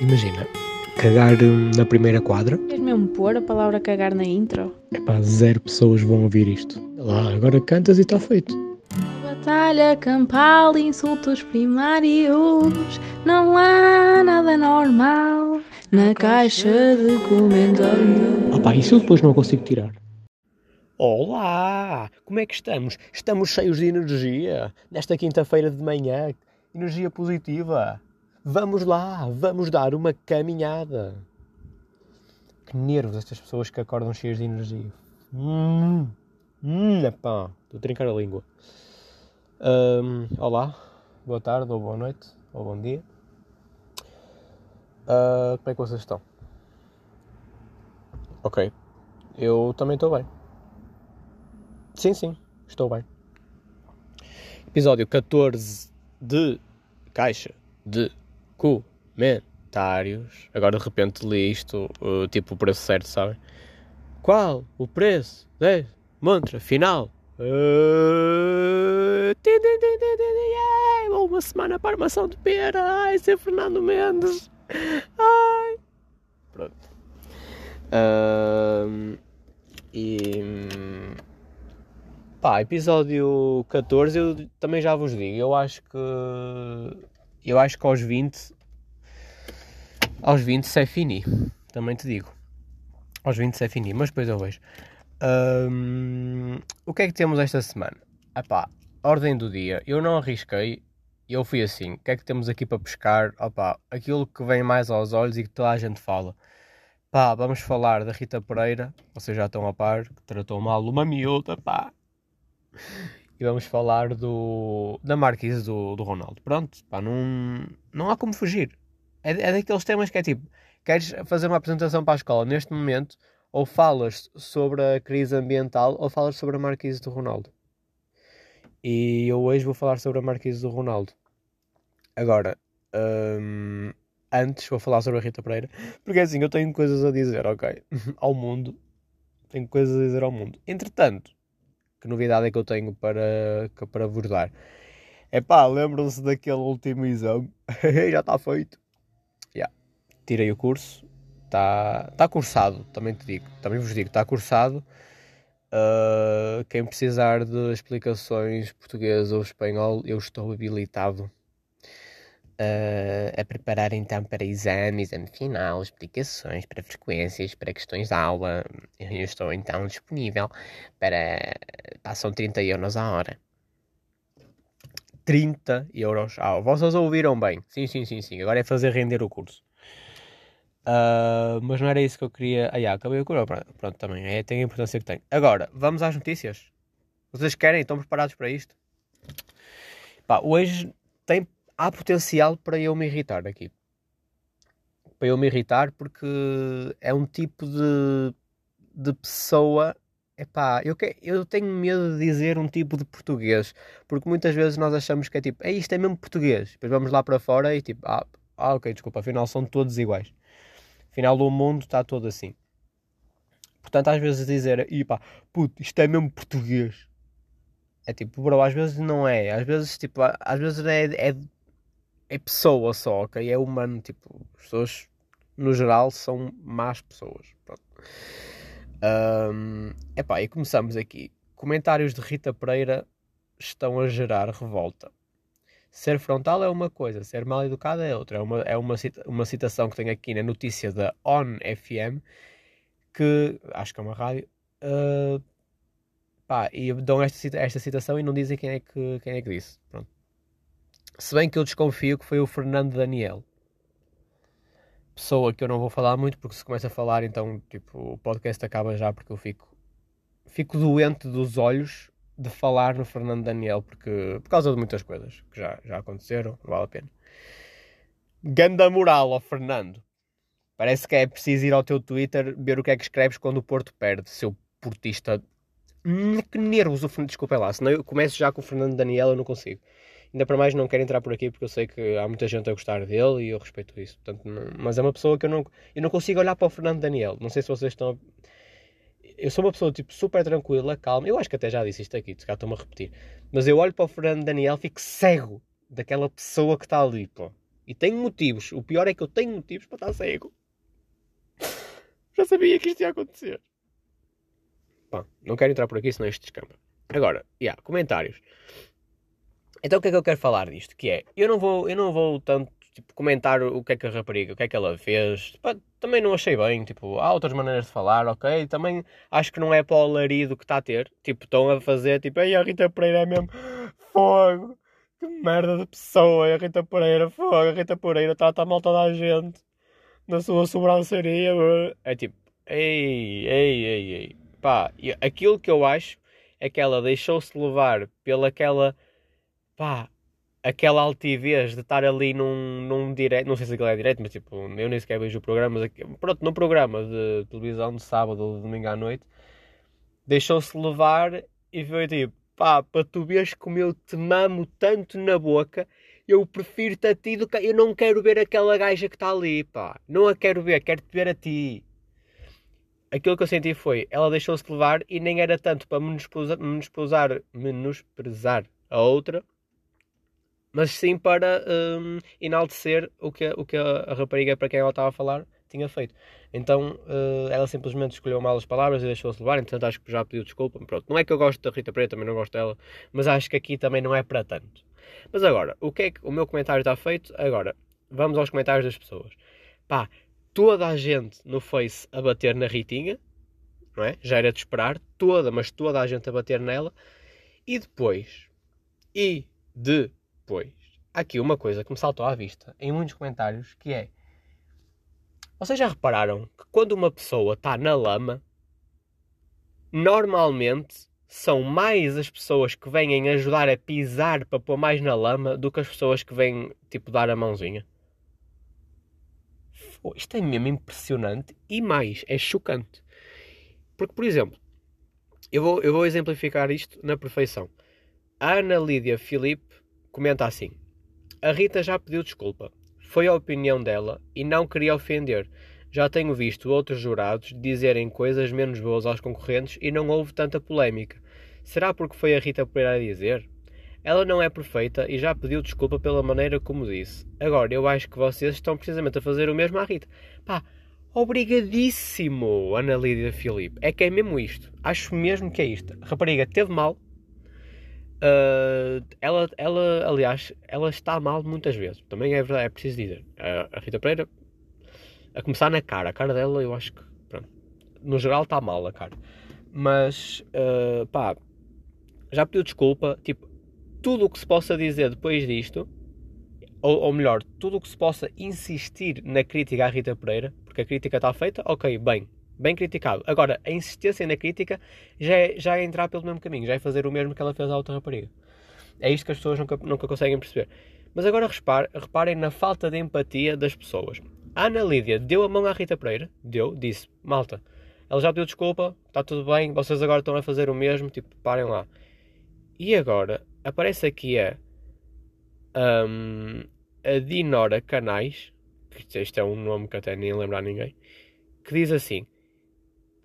imagina, cagar hum, na primeira quadra. Queres mesmo pôr a palavra cagar na intro? Epá, zero pessoas vão ouvir isto. Lá, agora cantas e está feito. Batalha campal, insultos primários. Não há nada normal na caixa de comentários. Ah pá, isso eu depois não consigo tirar. Olá! Como é que estamos? Estamos cheios de energia nesta quinta-feira de manhã. Energia positiva. Vamos lá, vamos dar uma caminhada. Que nervos estas pessoas que acordam cheias de energia. Hum, hum, pá, estou a trincar a língua. Hum, olá, boa tarde, ou boa noite, ou bom dia. Ah, como é que vocês estão? Ok, eu também estou bem. Sim, sim, estou bem. Episódio 14 de Caixa de Comentários. Agora de repente li isto, uh, tipo o preço certo, sabem? Qual o preço? 10 mantra final. Uh, uma semana para armação de pera. Ai, ser Fernando Mendes. Ai. Pronto. Ahm, e. Pá, episódio 14 eu também já vos digo. Eu acho que. Eu acho que aos 20. Aos 20 se é fini. Também te digo. Aos 20 se é fini, mas depois eu vejo. O que é que temos esta semana? Epá, ordem do dia. Eu não arrisquei. Eu fui assim. O que é que temos aqui para pescar? Opá, aquilo que vem mais aos olhos e que toda a gente fala. Pá, vamos falar da Rita Pereira. Vocês já estão a par. Que tratou mal uma miúda, pá. E vamos falar do, da Marquise do, do Ronaldo. Pronto, pá, não, não há como fugir. É, é daqueles temas que é tipo: queres fazer uma apresentação para a escola neste momento, ou falas sobre a crise ambiental, ou falas sobre a Marquise do Ronaldo. E eu hoje vou falar sobre a Marquise do Ronaldo. Agora, hum, antes vou falar sobre a Rita Pereira, porque assim eu tenho coisas a dizer, ok? Ao mundo. Tenho coisas a dizer ao mundo. Entretanto, que novidade é que eu tenho para, para vos dar? É lembram-se daquele último exame? Já está feito. Já. Tirei o curso. Está tá cursado, também te digo. Também vos digo, está cursado. Ah, quem precisar de explicações português ou espanhol, eu estou habilitado ah, a preparar então para exame, exame final, explicações para frequências, para questões de aula. Eu estou então disponível para. Passam 30 euros a hora. 30 euros a hora. Vocês ouviram bem? Sim, sim, sim, sim. Agora é fazer render o curso. Ah, mas não era isso que eu queria. Ah, já, acabei o curso. Pronto, pronto, também. É, tem a importância que tem. Agora, vamos às notícias. Vocês querem? Estão preparados para isto? Pá, hoje tem, há potencial para eu me irritar aqui. Para eu me irritar porque é um tipo de, de pessoa. Epá, eu, que, eu tenho medo de dizer um tipo de português. Porque muitas vezes nós achamos que é tipo, é isto é mesmo português. Depois vamos lá para fora e tipo, ah, ah ok, desculpa, afinal são todos iguais. Afinal o mundo está todo assim. Portanto, às vezes dizer, pá, puto, isto é mesmo português. É tipo, bro, às vezes não é. Às vezes, tipo, às vezes é, é, é pessoa só, ok? É humano, tipo, as pessoas, no geral, são más pessoas. Ahm, epá, e começamos aqui. Comentários de Rita Pereira estão a gerar revolta. Ser frontal é uma coisa, ser mal educado é outra. É uma, é uma, cita- uma citação que tenho aqui na notícia da On FM, que acho que é uma rádio. ah, pá, e dão esta, esta citação e não dizem quem é que, quem é que disse. Pronto. Se bem que eu desconfio que foi o Fernando Daniel. Pessoa que eu não vou falar muito, porque se começa a falar, então tipo, o podcast acaba já porque eu fico, fico doente dos olhos de falar no Fernando Daniel, porque por causa de muitas coisas que já, já aconteceram, não vale a pena. Ganda moral ao Fernando. Parece que é preciso ir ao teu Twitter ver o que é que escreves quando o Porto perde, seu portista. Hum, que nervos o Fernando. Desculpa lá, senão eu começo já com o Fernando Daniel, eu não consigo. Ainda para mais não quero entrar por aqui porque eu sei que há muita gente a gostar dele e eu respeito isso. Portanto, não- mas é uma pessoa que eu não, eu não consigo olhar para o Fernando Daniel. Não sei se vocês estão. Eu sou uma pessoa tipo super tranquila, calma. Eu acho que até já disse isto aqui, se calhar estou-me a repetir. Mas eu olho para o Fernando Daniel, fico cego daquela pessoa que está ali, pô. E tenho motivos. O pior é que eu tenho motivos para estar cego. Já sabia que isto ia acontecer. Bom, não quero entrar por aqui, senão isto descamba. Agora, yeah, comentários. Então o que é que eu quero falar disto? Que é, eu não vou, eu não vou tanto tipo, comentar o que é que a rapariga, o que é que ela fez. Pá, também não achei bem, tipo, há outras maneiras de falar, ok? Também acho que não é para o alarido que está a ter. Tipo, estão a fazer, tipo, ei, a Rita Pereira é mesmo fogo. Que merda de pessoa, a Rita Pereira, fogo, a Rita Pereira trata mal toda a gente na sua sobranceria. É tipo, ei, ei, ei, ei. Pá, aquilo que eu acho é que ela deixou-se levar pela aquela, pá, aquela altivez de estar ali num, num direto, não sei se aquilo é direto, mas tipo, eu nem sequer vejo o programa, pronto, num programa de televisão de sábado ou de domingo à noite, deixou-se levar e foi tipo, pá, para tu veres como eu te mamo tanto na boca, eu prefiro-te a ti do que. Eu não quero ver aquela gaja que está ali, pá. Não a quero ver, quero-te ver a ti. Aquilo que eu senti foi, ela deixou-se levar e nem era tanto para menosprezar, menosprezar a outra, mas sim para um, enaltecer o que, o que a, rapariga para quem ela estava a falar tinha feito. Então uh, ela simplesmente escolheu mal as palavras e deixou-se levar, entretanto acho que já pediu desculpa. Pronto, não é que eu gosto da Rita Preta, também não gosto dela, mas acho que aqui também não é para tanto. Mas agora, o que é que o meu comentário está feito? Agora, vamos aos comentários das pessoas. Pá, toda a gente no Face a bater na Ritinha, não é? Já era de esperar, toda, mas toda a gente a bater nela. E depois, e depois, aqui uma coisa que me saltou à vista em muitos comentários que é vocês já repararam que quando uma pessoa está na lama, normalmente são mais as pessoas que vêm ajudar a pisar para pôr mais na lama do que as pessoas que vêm, tipo, dar a mãozinha? Isto é mesmo impressionante e mais, é chocante. Porque, por exemplo, eu vou, eu vou exemplificar isto na perfeição. A Ana Lídia Filipe comenta assim: A Rita já pediu desculpa. Foi a opinião dela e não queria ofender. Já tenho visto outros jurados dizerem coisas menos boas aos concorrentes e não houve tanta polémica. Será porque foi a Rita Pereira a dizer? Ela não é perfeita e já pediu desculpa pela maneira como disse. Agora, eu acho que vocês estão precisamente a fazer o mesmo à Rita. Pá, obrigadíssimo, Ana Lídia Filipe. É que é mesmo isto. Acho mesmo que é isto. Rapariga teve mal, Uh, ela, ela, aliás, ela está mal muitas vezes. Também é verdade, é preciso dizer. Uh, a Rita Pereira, a começar na cara, a cara dela, eu acho que, pronto, no geral está mal a cara. Mas, uh, pá, já pediu desculpa. Tipo, tudo o que se possa dizer depois disto, ou, ou melhor, tudo o que se possa insistir na crítica à Rita Pereira, porque a crítica está feita, ok, bem, bem criticado. Agora, a insistência na crítica já é, já é entrar pelo mesmo caminho, já é fazer o mesmo que ela fez à outra rapariga. É isto que as pessoas nunca, nunca conseguem perceber. Mas agora repare, reparem na falta de empatia das pessoas. A Ana Lídia deu a mão à Rita Pereira, deu, disse, malta, ela já pediu desculpa, está tudo bem, vocês agora estão a fazer o mesmo, tipo, parem lá. E agora, aparece aqui a, um, a Dinora Canais, que isto é um nome que até nem lembrar ninguém, que diz assim,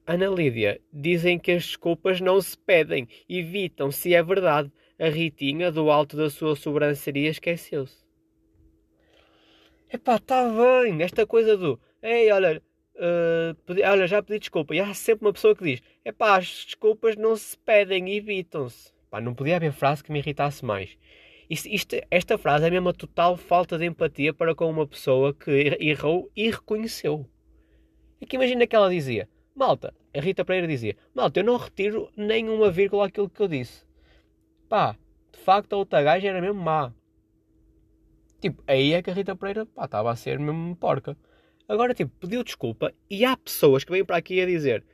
Ana Lídia, dizem que as desculpas não se pedem, evitam, se é verdade. A Ritinha, do alto da sua sobranceria, esqueceu-se. Epá, está bem, esta coisa do. Ei, olha, uh, pedi, olha, já pedi desculpa. E há sempre uma pessoa que diz: Epá, as desculpas não se pedem, evitam-se. Pá, não podia haver frase que me irritasse mais. Isto, isto, esta frase é mesmo uma total falta de empatia para com uma pessoa que errou e reconheceu. É que imagina que ela dizia: Malta, a Rita Pereira dizia: Malta, eu não retiro nem uma vírgula aquilo que eu disse. Pá, de facto a outra gaja era mesmo má. Tipo, aí é que a Rita Pereira, pá, estava a ser mesmo porca. Agora, tipo, pediu desculpa e há pessoas que vêm para aqui a dizer: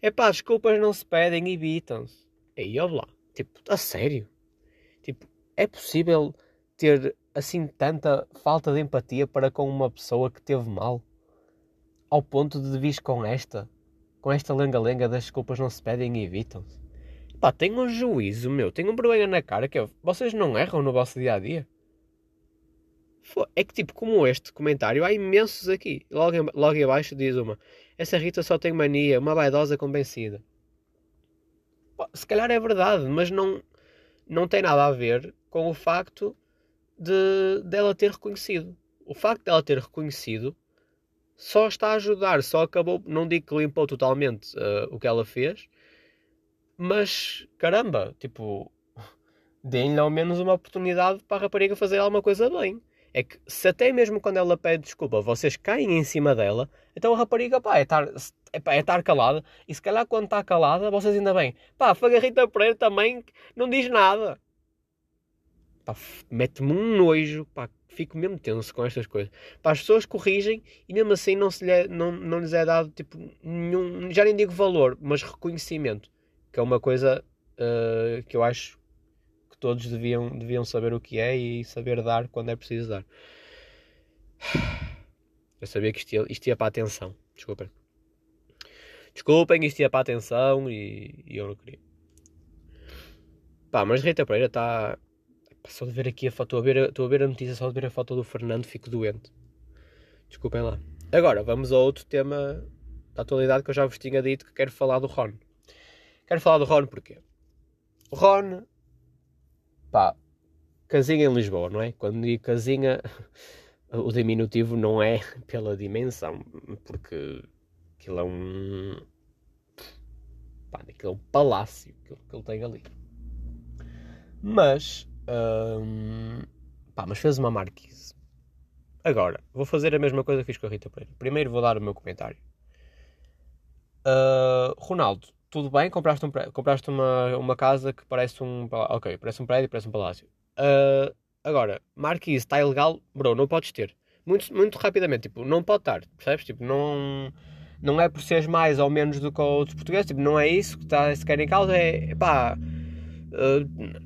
é pá, desculpas não se pedem, evitam-se. Aí, olha lá, tipo, a sério? Tipo, é possível ter assim tanta falta de empatia para com uma pessoa que teve mal? Ao ponto de vir com esta? Com esta lenga-lenga das desculpas não se pedem e evitam-se. Pá, tenham um juízo, meu, tenham um vergonha na cara que vocês não erram no vosso dia a dia. É que, tipo, como este comentário, há imensos aqui. Logo, logo abaixo diz uma: Essa Rita só tem mania, uma vaidosa convencida. Pá, se calhar é verdade, mas não, não tem nada a ver com o facto de dela ter reconhecido. o facto dela ter reconhecido só está a ajudar, só acabou, não digo que limpou totalmente uh, o que ela fez, mas caramba, tipo, deem-lhe ao menos uma oportunidade para a rapariga fazer alguma coisa bem. É que se até mesmo quando ela pede desculpa vocês caem em cima dela, então a rapariga pá, é estar é, é calada. E se calhar quando está calada, vocês ainda bem. Pá, Fagarrita Pereira também não diz nada. Pá, mete-me um nojo, pá, fico mesmo tenso com estas coisas. Pá, as pessoas corrigem e mesmo assim não, se lhe, não, não lhes é dado tipo nenhum, já nem digo valor, mas reconhecimento. Que é uma coisa uh, que eu acho que todos deviam, deviam saber o que é e saber dar quando é preciso dar. Eu sabia que isto ia, isto ia para a atenção. Desculpem. Desculpem, isto ia para a atenção e, e eu não queria. Pá, mas Rita Pereira está. Só de ver aqui a foto, estou a ver, a ver a notícia, só de ver a foto do Fernando, fico doente. Desculpem lá. Agora, vamos a outro tema da atualidade que eu já vos tinha dito que quero falar do Ron. Quero falar do Ron porquê? Ron pá, casinha em Lisboa, não é? Quando digo casinha, o diminutivo não é pela dimensão, porque aquilo é um. pá, aquilo é um palácio que ele tem ali. Mas. Hum, pá, mas fez uma marquise. Agora, vou fazer a mesma coisa que fiz com a Rita Pereira. Primeiro vou dar o meu comentário. Uh, Ronaldo, tudo bem, compraste, um, compraste uma, uma casa que parece um. Ok, parece um prédio, parece um palácio. Uh, agora, Marquise está ilegal, bro, não podes ter. Muito, muito rapidamente, tipo, não pode estar, percebes? Tipo, não, não é por seres mais ou menos do que outros portugueses, tipo, não é isso que está sequer em causa, é pá. Uh,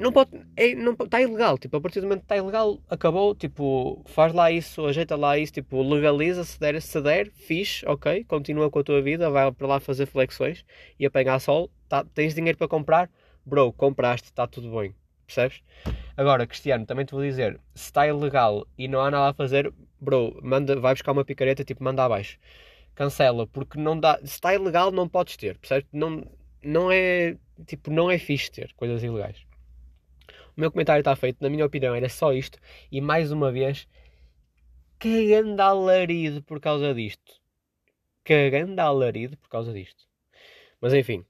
não pode, é, não, está ilegal, tipo, a partir do momento que está ilegal, acabou, tipo, faz lá isso, ajeita lá isso, tipo, legaliza, se der, se der, fixe, ok, continua com a tua vida, vai para lá fazer flexões e apanhar sol, tá, tens dinheiro para comprar, bro, compraste, está tudo bem, percebes? Agora, Cristiano, também te vou dizer, se está ilegal e não há nada a fazer, bro, manda, vai buscar uma picareta, tipo, manda abaixo, cancela, porque não dá, se está ilegal não podes ter, percebes? Não, não é, tipo, não é fixe ter coisas ilegais. Meu comentário está feito, na minha opinião, era só isto. E mais uma vez, cagando alarido por causa disto. Cagando alarido por causa disto. Mas enfim,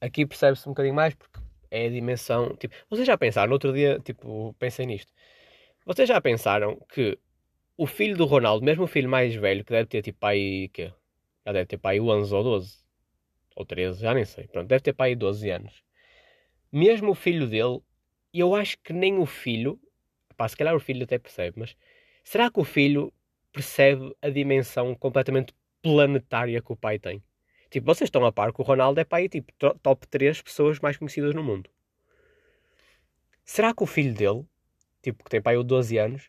aqui percebe-se um bocadinho mais porque é a dimensão. Tipo, vocês já pensaram, no outro dia, tipo, pensei nisto. Vocês já pensaram que o filho do Ronaldo, mesmo o filho mais velho, que deve ter tipo aí, que já deve ter pai 11 ou 12, ou 13, já nem sei, pronto, deve ter pai 12 anos. Mesmo o filho dele e eu acho que nem o filho, pá, se calhar o filho até percebe, mas será que o filho percebe a dimensão completamente planetária que o pai tem? Tipo, vocês estão a par que o Ronaldo é pai, tipo, top 3 pessoas mais conhecidas no mundo. Será que o filho dele, tipo, que tem pai de 12 anos,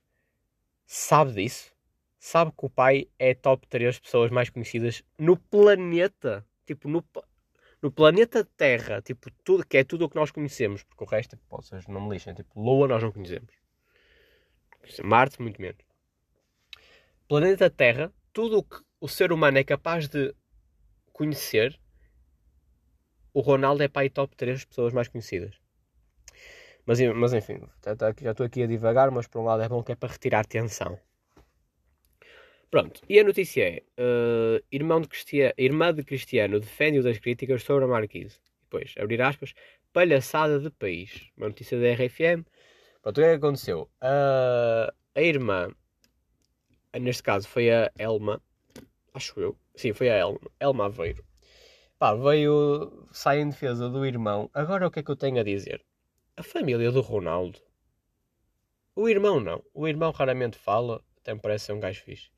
sabe disso? Sabe que o pai é top 3 pessoas mais conhecidas no planeta? Tipo, no, no planeta Terra, tipo, tudo, que é tudo o que nós conhecemos, porque o resto, tipo, vocês não me lixem, tipo, Lua nós não conhecemos. Marte, muito menos. Planeta Terra, tudo o que o ser humano é capaz de conhecer, o Ronaldo é pai top 3 pessoas mais conhecidas. Mas, mas enfim, já estou aqui a divagar, mas por um lado é bom que é para retirar tensão. Pronto, e a notícia é: uh, irmão de Cristiano, irmã de Cristiano defende-o das críticas sobre a Marquise. Depois, abrir aspas, palhaçada de país. Uma notícia da RFM. Pronto, o que é que aconteceu? Uh, a irmã, neste caso foi a Elma, acho eu, sim, foi a Elma, Elma Aveiro. Pá, veio, sai em defesa do irmão. Agora o que é que eu tenho a dizer? A família do Ronaldo. O irmão não. O irmão raramente fala, até me parece ser um gajo fixe.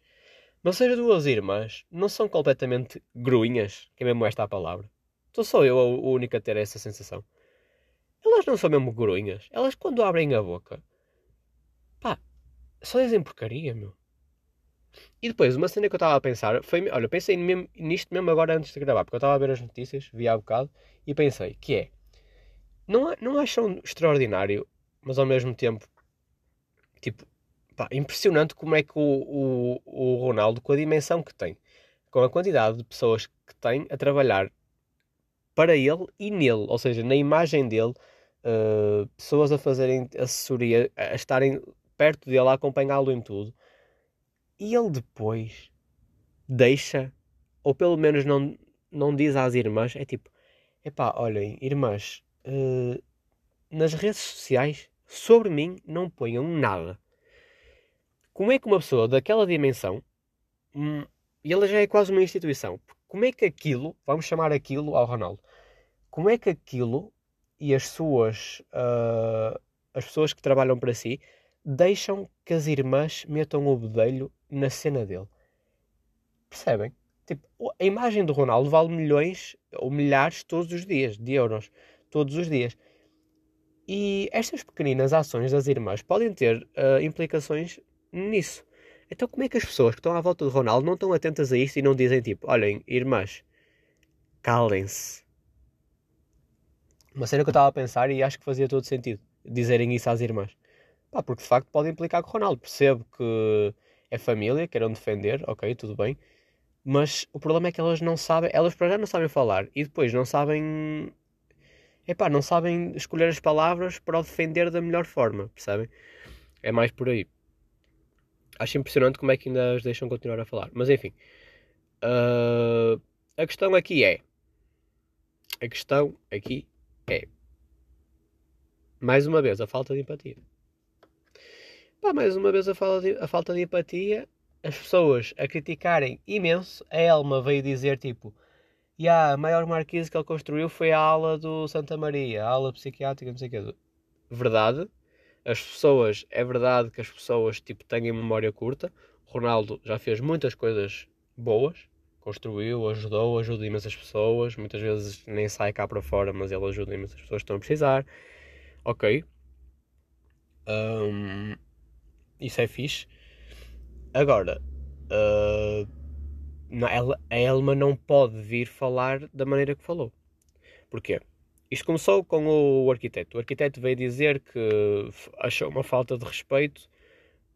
Seja duas irmãs, não são completamente gruinhas, que é mesmo esta a palavra. Estou só eu o único a ter essa sensação. Elas não são mesmo gruinhas. Elas quando abrem a boca, pá, só dizem porcaria, meu. E depois, uma cena que eu estava a pensar foi, olha, pensei mesmo, nisto mesmo agora antes de gravar, porque eu estava a ver as notícias, vi há bocado, e pensei, que é, não, não acham extraordinário, mas ao mesmo tempo, tipo, pá, impressionante como é que o, o, o Ronaldo, com a dimensão que tem, com a quantidade de pessoas que tem a trabalhar para ele e nele, ou seja, na imagem dele, uh, pessoas a fazerem assessoria, a estarem perto dele a acompanhá-lo em tudo. E ele depois deixa, ou pelo menos não, não diz às irmãs, é tipo, epá, olhem, irmãs, uh, nas redes sociais, sobre mim, não ponham nada. Como é que uma pessoa daquela dimensão, hum, e ela já é quase uma instituição, como é que aquilo, vamos chamar aquilo ao Ronaldo, como é que aquilo e as suas, uh, as pessoas que trabalham para si, deixam que as irmãs metam o bedelho na cena dele? Percebem? Tipo, a imagem do Ronaldo vale milhões ou milhares todos os dias de euros. Todos os dias. E estas pequeninas ações das irmãs podem ter uh, implicações nisso. Então, como é que as pessoas que estão à volta do Ronaldo não estão atentas a isto e não dizem tipo: olhem, irmãs, calem-se? Uma cena que eu estava a pensar e acho que fazia todo sentido dizerem isso às irmãs. Pá, porque de facto pode implicar com o Ronaldo. Percebo que é família, queiram defender, ok, tudo bem. Mas o problema é que elas não sabem, elas para já não sabem falar e depois não sabem. Epá, não sabem escolher as palavras para o defender da melhor forma, percebem? É mais por aí. Acho impressionante como é que ainda as deixam continuar a falar. Mas enfim. Uh, a questão aqui é. A questão aqui é. Mais uma vez, a falta de empatia. Pá, mais uma vez a falta de, a falta de empatia as pessoas a criticarem imenso, a Elma veio dizer tipo: e a maior marquise que ele construiu foi a ala do Santa Maria, a ala psiquiátrica, não sei o que. Verdade. As pessoas, é verdade que as pessoas tipo, têm memória curta. Ronaldo já fez muitas coisas boas, construiu, ajudou, ajuda imensas pessoas. Muitas vezes nem sai cá para fora, mas ele ajuda imensas pessoas que estão a precisar. Ok. Um, isso é fixe. Agora, uh, a Elma não pode vir falar da maneira que falou. Porquê? Isto começou com o arquiteto. O arquiteto veio dizer que achou uma falta de respeito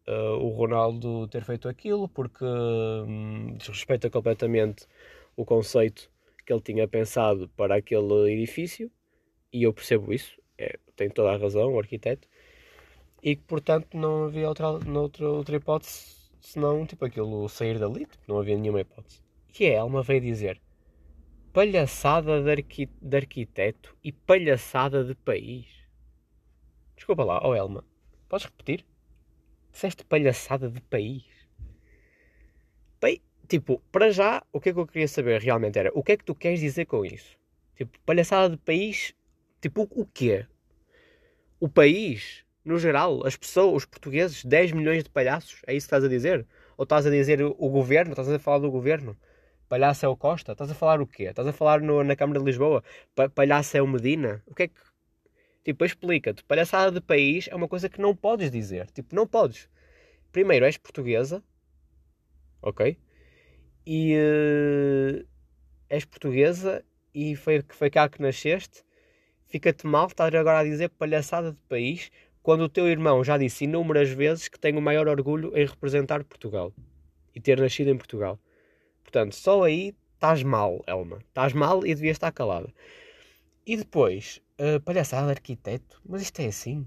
uh, o Ronaldo ter feito aquilo, porque um, desrespeita completamente o conceito que ele tinha pensado para aquele edifício, e eu percebo isso, é, tem toda a razão o arquiteto, e que portanto não havia outra, outra, outra hipótese senão tipo aquilo sair dali, tipo, não havia nenhuma hipótese. E a Elma veio dizer palhaçada de, arqui de arquiteto e palhaçada de país. Desculpa lá, oh Elma, podes repetir? Disseste palhaçada de país? Tipo, para já, o que é que eu queria saber realmente era o que é que tu queres dizer com isso? Tipo, palhaçada de país, tipo, o quê? O país no geral, as pessoas, os portugueses, 10 milhões de palhaços, é isso que estás a dizer? Ou estás a dizer o governo? Estás a falar do governo? Palhaço é o Costa? Estás a falar o quê? Estás a falar no, na Câmara de Lisboa? Pa palhaço é o Medina? O que é que. Tipo, explica-te. Palhaçada de país é uma coisa que não podes dizer. Tipo, não podes. Primeiro, és portuguesa. Ok? E. Uh, és portuguesa e foi, foi cá que nasceste. Fica-te mal estar agora a dizer palhaçada de país quando o teu irmão já disse inúmeras vezes que tem o maior orgulho em representar Portugal e ter nascido em Portugal. Portanto, só aí estás mal, Elma. Estás mal e devias estar calada. E depois, uh, palhaçada de arquiteto. Mas isto é assim.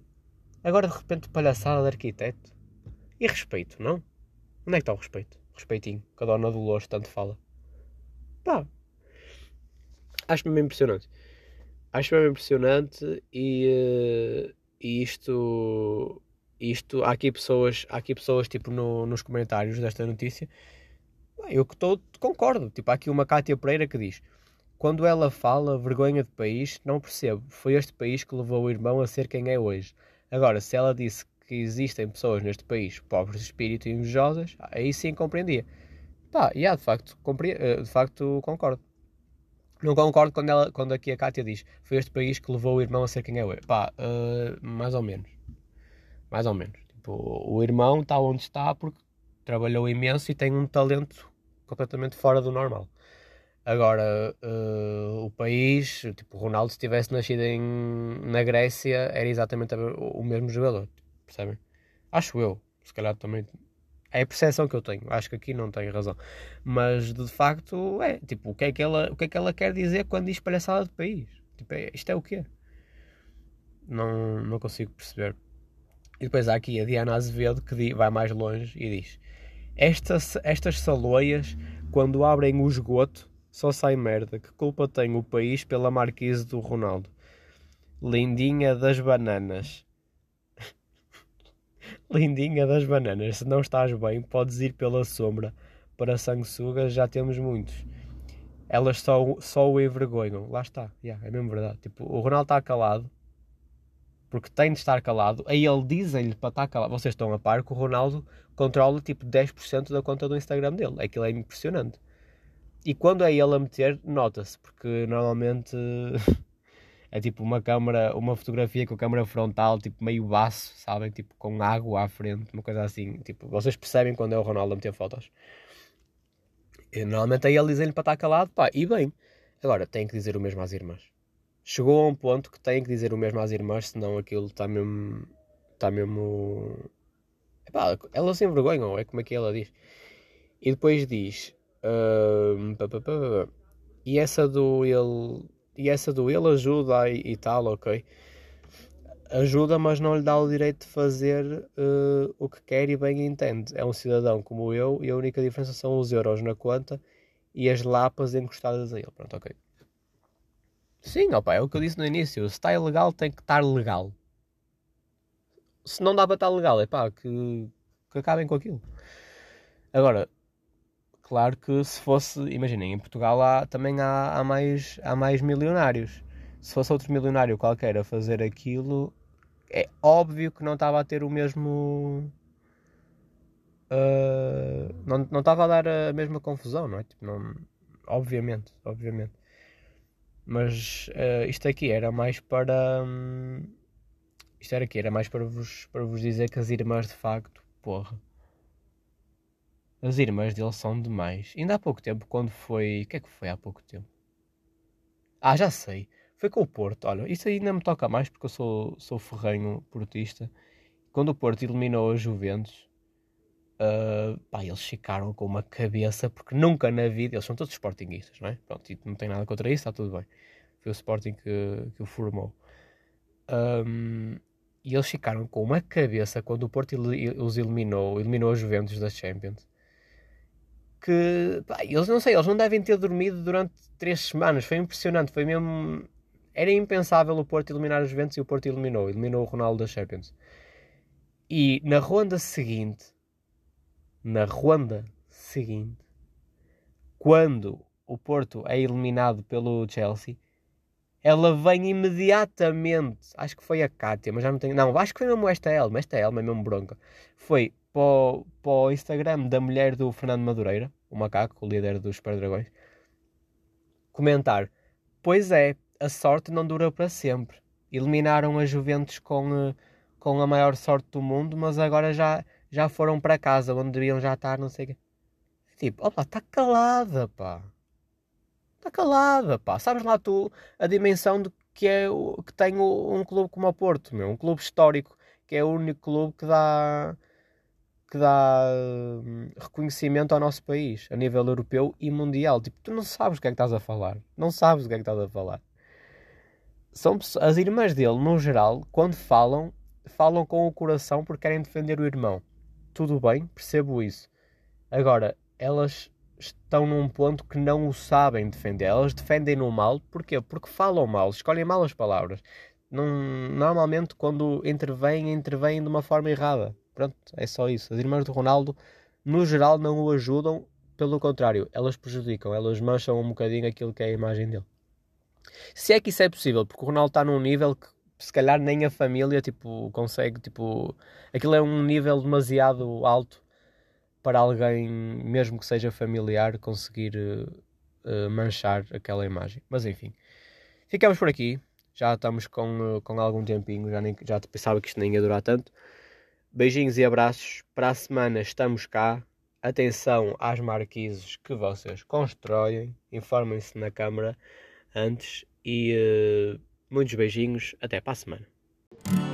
Agora de repente palhaçada de arquiteto. E respeito, não? Onde é que está o respeito? Respeitinho, que a dona Dolores tanto fala. Pá. Acho-me bem impressionante. Acho-me bem impressionante e. Uh e isto, isto há aqui pessoas, há aqui pessoas tipo no, nos comentários desta notícia. Eu que tô, concordo. Tipo, há aqui uma Cátia Pereira que diz: Quando ela fala vergonha de país, não percebo. Foi este país que levou o irmão a ser quem é hoje. Agora, se ela disse que existem pessoas neste país pobres de espírito e invejosas, aí sim compreendia. Pá, e yeah, de facto, eh, de facto concordo. Não concordo quando, ela, quando aqui a Kátia diz foi este país que levou o irmão a ser quem é hoje. Pá, uh, mais ou menos. Mais ou menos. Tipo, o irmão está onde está porque trabalhou imenso e tem um talento completamente fora do normal. Agora, uh, o país, tipo, o Ronaldo, se tivesse nascido em, na Grécia, era exatamente o mesmo jogador. Percebem? Acho eu. Se calhar também é a percepção que eu tenho. Acho que aqui não tenho razão. Mas de facto, é tipo, o que é que ela, o que é que ela quer dizer quando diz palhaçada de país? Tipo, é, isto é o quê? Não, não consigo perceber. E depois há aqui a Diana Azevedo que vai mais longe e diz: estas, estas saloias, quando abrem o esgoto, só sai merda. Que culpa tem o país pela marquise do Ronaldo? Lindinha das bananas. Lindinha das bananas. Se não estás bem, podes ir pela sombra. Para sanguessugas já temos muitos. Elas só, só o envergonham. Lá está. Yeah, é mesmo verdade. Tipo, o Ronaldo está calado. Porque tem de estar calado. Aí ele dizem-lhe para estar calado. Vocês estão a par que o Ronaldo controla tipo 10% da conta do Instagram dele. Aquilo é impressionante. E quando é ele a meter, nota-se. Porque normalmente é tipo uma câmera, uma fotografia com a câmera frontal, tipo meio baço, sabem? Tipo com água à frente, uma coisa assim. Tipo, vocês percebem quando é o Ronaldo a meter fotos. E, normalmente aí ele dizem-lhe para estar calado, pá, e bem. Agora, tem que dizer o mesmo às irmãs. Chegou a um ponto que tem que dizer o mesmo às irmãs, senão aquilo está mesmo. Está mesmo. Epá, elas se envergonham, é como é que ela diz. E depois diz. hum, pá, pá, pá, e essa do ele. E essa do ele ajuda e, e tal, ok. Ajuda, mas não lhe dá o direito de fazer eh, o que quer e bem entende. É um cidadão como eu e a única diferença são os euros na conta e as lapas encostadas a ele. Pronto, ok. Sim, opa, é o que eu disse no início. Se está ilegal, tem que estar legal. Se não dá para estar legal, é pá, que, que acabem com aquilo. Agora, claro que se fosse, imaginem, em Portugal há, também há, há, mais, há mais milionários. Se fosse outro milionário qualquer a fazer aquilo, é óbvio que não estava a ter o mesmo. ah, não, não estava a dar a mesma confusão, não é? Tipo, não, obviamente, obviamente. Mas ah, isto aqui era mais para. hum, isto era aqui, era mais para vos, para vos dizer que as irmãs de facto, porra. As irmãs dele são demais. Ainda há pouco tempo, quando foi. O que é que foi há pouco tempo? Ah, já sei. Foi com o Porto. Olha, isso ainda me toca mais porque eu sou, sou ferrenho portista. Quando o Porto eliminou a Juventus, ah, pá, eles ficaram com uma cabeça porque nunca na vida. Eles são todos sportinguistas, não é? Pronto, e não tem nada contra isso, está tudo bem. Foi o Sporting que, que o formou. Ahm, e eles ficaram com uma cabeça quando o Porto ele- os eliminou, eliminou a Juventus da Champions. Que, pá, eles não sei, eles não devem ter dormido durante três semanas. Foi impressionante, foi mesmo. Era impensável o Porto eliminar a Juventus e o Porto eliminou. Eliminou o Ronaldo da Champions. E na ronda seguinte, na ronda seguinte, quando o Porto é eliminado pelo Chelsea, ela vem imediatamente. Acho que foi a Kátia, mas já não tenho. Não, acho que foi mesmo esta Elma. Esta Elma é mesmo bronca. Foi para o, para o Instagram da mulher do Fernando Madureira, o macaco, o líder dos Super Dragões, comentar: Pois é, a sorte não dura para sempre. Eliminaram a Juventus com, eh, com a maior sorte do mundo, mas agora já, já foram para casa, onde deviam já estar, não sei o quê. Tipo, opa, está calada, pá. Está calada, pá. Sabes lá tu a dimensão de que, é, o- que tem o- um clube como o Porto, meu. Um clube histórico, que é o único clube que dá, que dá hum, reconhecimento ao nosso país, a nível europeu e mundial. Tipo, tu não sabes o que é que estás a falar. Não sabes o que é que estás a falar. São as irmãs dele, no geral, quando falam, falam com o coração porque querem defender o irmão. Tudo bem, percebo isso. Agora, elas estão num ponto que não o sabem defender. Elas defendem no mal, porquê? Porque falam mal, escolhem mal as palavras. Não- normalmente, quando intervêm, intervêm de uma forma errada. Pronto, é só isso. As irmãs do Ronaldo, no geral, não o ajudam, pelo contrário, elas prejudicam, elas mancham um bocadinho aquilo que é a imagem dele. Se é que isso é possível, porque o Ronaldo está num nível que se calhar nem a família tipo, consegue, tipo, aquilo é um nível demasiado alto para alguém, mesmo que seja familiar, conseguir eh, manchar aquela imagem. Mas enfim, ficamos por aqui. Já estamos com, eh, com algum tempinho, já, nem, já pensava que isto nem ia durar tanto. Beijinhos e abraços. Para a semana estamos cá. Atenção às marquises que vocês constroem. Informem-se na câmara antes. E eh, muitos beijinhos. Até para a semana.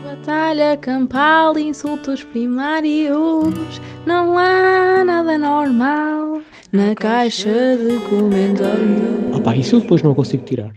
Batalha campal, insultos primários. Não há nada normal na caixa de comentários. Opa, isso eu depois não consigo tirar.